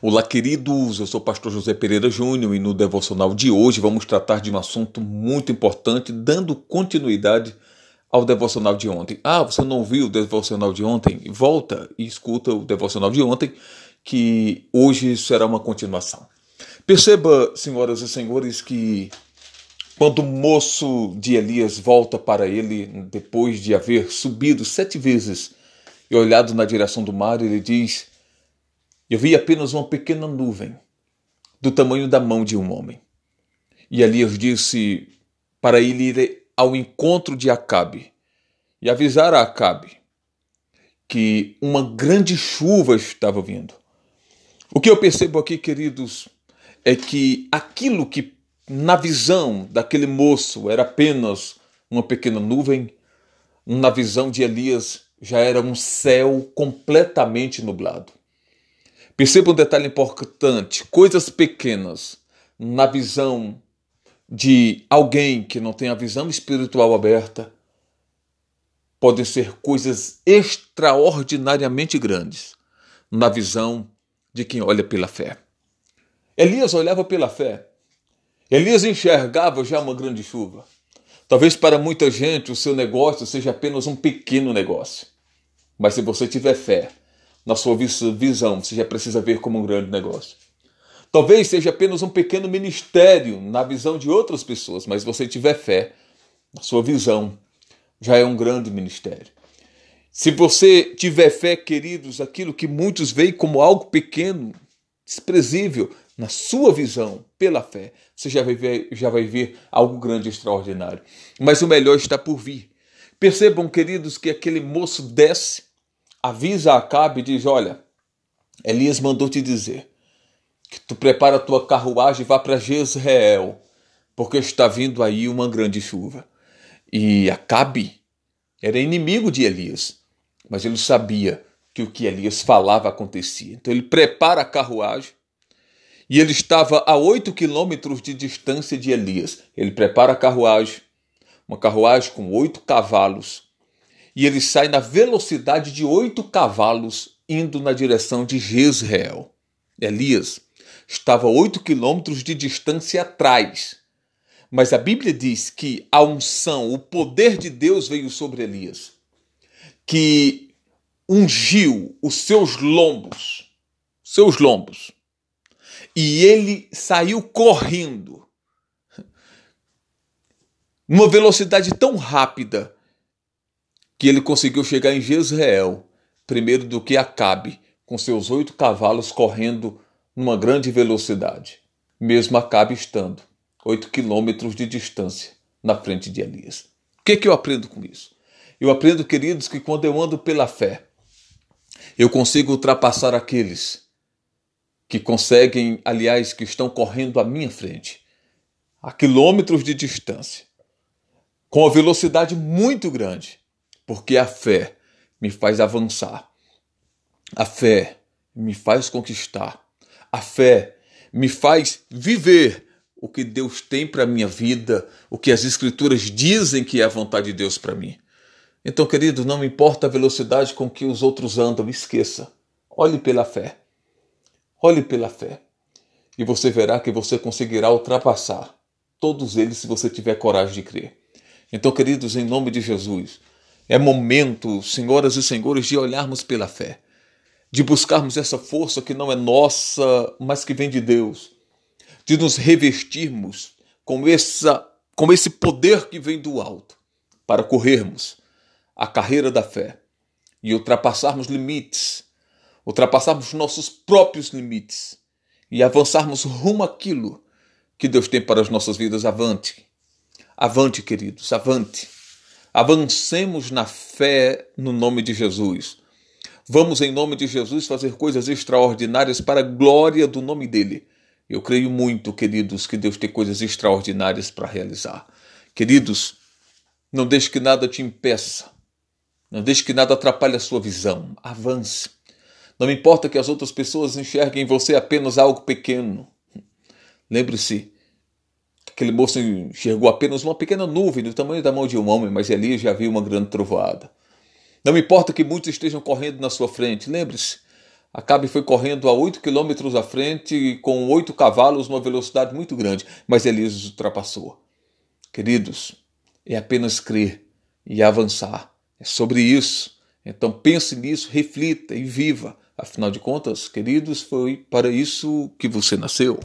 Olá, queridos. Eu sou o pastor José Pereira Júnior e no devocional de hoje vamos tratar de um assunto muito importante, dando continuidade ao devocional de ontem. Ah, você não viu o devocional de ontem? Volta e escuta o devocional de ontem, que hoje será uma continuação. Perceba, senhoras e senhores, que quando o moço de Elias volta para ele, depois de haver subido sete vezes e olhado na direção do mar, ele diz: Eu vi apenas uma pequena nuvem, do tamanho da mão de um homem. E Elias disse para ele ir ao encontro de Acabe e avisar a Acabe que uma grande chuva estava vindo. O que eu percebo aqui, queridos, é que aquilo que na visão daquele moço era apenas uma pequena nuvem, na visão de Elias já era um céu completamente nublado. Perceba um detalhe importante: coisas pequenas na visão de alguém que não tem a visão espiritual aberta podem ser coisas extraordinariamente grandes na visão de quem olha pela fé. Elias olhava pela fé. Elias enxergava já uma grande chuva. Talvez para muita gente o seu negócio seja apenas um pequeno negócio. Mas se você tiver fé na sua visão, você já precisa ver como um grande negócio. Talvez seja apenas um pequeno ministério na visão de outras pessoas, mas se você tiver fé na sua visão, já é um grande ministério. Se você tiver fé, queridos, aquilo que muitos veem como algo pequeno, desprezível, na sua visão, pela fé, você já vai ver, já vai ver algo grande e extraordinário. Mas o melhor está por vir. Percebam, queridos, que aquele moço desce, avisa a Acabe e diz: Olha, Elias mandou te dizer que tu prepara a tua carruagem e vá para Jezreel, porque está vindo aí uma grande chuva. E Acabe era inimigo de Elias, mas ele sabia que o que Elias falava acontecia. Então ele prepara a carruagem e ele estava a oito quilômetros de distância de Elias. Ele prepara a carruagem, uma carruagem com oito cavalos, e ele sai na velocidade de oito cavalos, indo na direção de Jezreel. Elias estava a oito quilômetros de distância atrás. Mas a Bíblia diz que a unção, o poder de Deus veio sobre Elias, que ungiu os seus lombos, seus lombos, e ele saiu correndo numa velocidade tão rápida que ele conseguiu chegar em Jezreel primeiro do que Acabe, com seus oito cavalos correndo numa grande velocidade, mesmo Acabe estando oito quilômetros de distância na frente de Elias. O que, é que eu aprendo com isso? Eu aprendo, queridos, que quando eu ando pela fé, eu consigo ultrapassar aqueles que conseguem, aliás, que estão correndo à minha frente, a quilômetros de distância, com uma velocidade muito grande, porque a fé me faz avançar, a fé me faz conquistar, a fé me faz viver o que Deus tem para a minha vida, o que as Escrituras dizem que é a vontade de Deus para mim. Então, querido, não importa a velocidade com que os outros andam, esqueça. Olhe pela fé. Olhe pela fé e você verá que você conseguirá ultrapassar todos eles se você tiver coragem de crer. Então, queridos, em nome de Jesus, é momento, senhoras e senhores, de olharmos pela fé, de buscarmos essa força que não é nossa, mas que vem de Deus, de nos revestirmos com, essa, com esse poder que vem do alto, para corrermos a carreira da fé e ultrapassarmos limites ultrapassarmos nossos próprios limites e avançarmos rumo àquilo que Deus tem para as nossas vidas. Avante, avante, queridos, avante. Avancemos na fé no nome de Jesus. Vamos, em nome de Jesus, fazer coisas extraordinárias para a glória do nome dele. Eu creio muito, queridos, que Deus tem coisas extraordinárias para realizar. Queridos, não deixe que nada te impeça. Não deixe que nada atrapalhe a sua visão. Avance. Não importa que as outras pessoas enxerguem em você apenas algo pequeno. Lembre-se, aquele moço enxergou apenas uma pequena nuvem do tamanho da mão de um homem, mas ali já viu uma grande trovoada. Não importa que muitos estejam correndo na sua frente, lembre-se, Acabe foi correndo a 8 km à frente com 8 cavalos numa velocidade muito grande, mas Elias ultrapassou. Queridos, é apenas crer e avançar. É sobre isso. Então pense nisso, reflita e viva. Afinal de contas, queridos, foi para isso que você nasceu.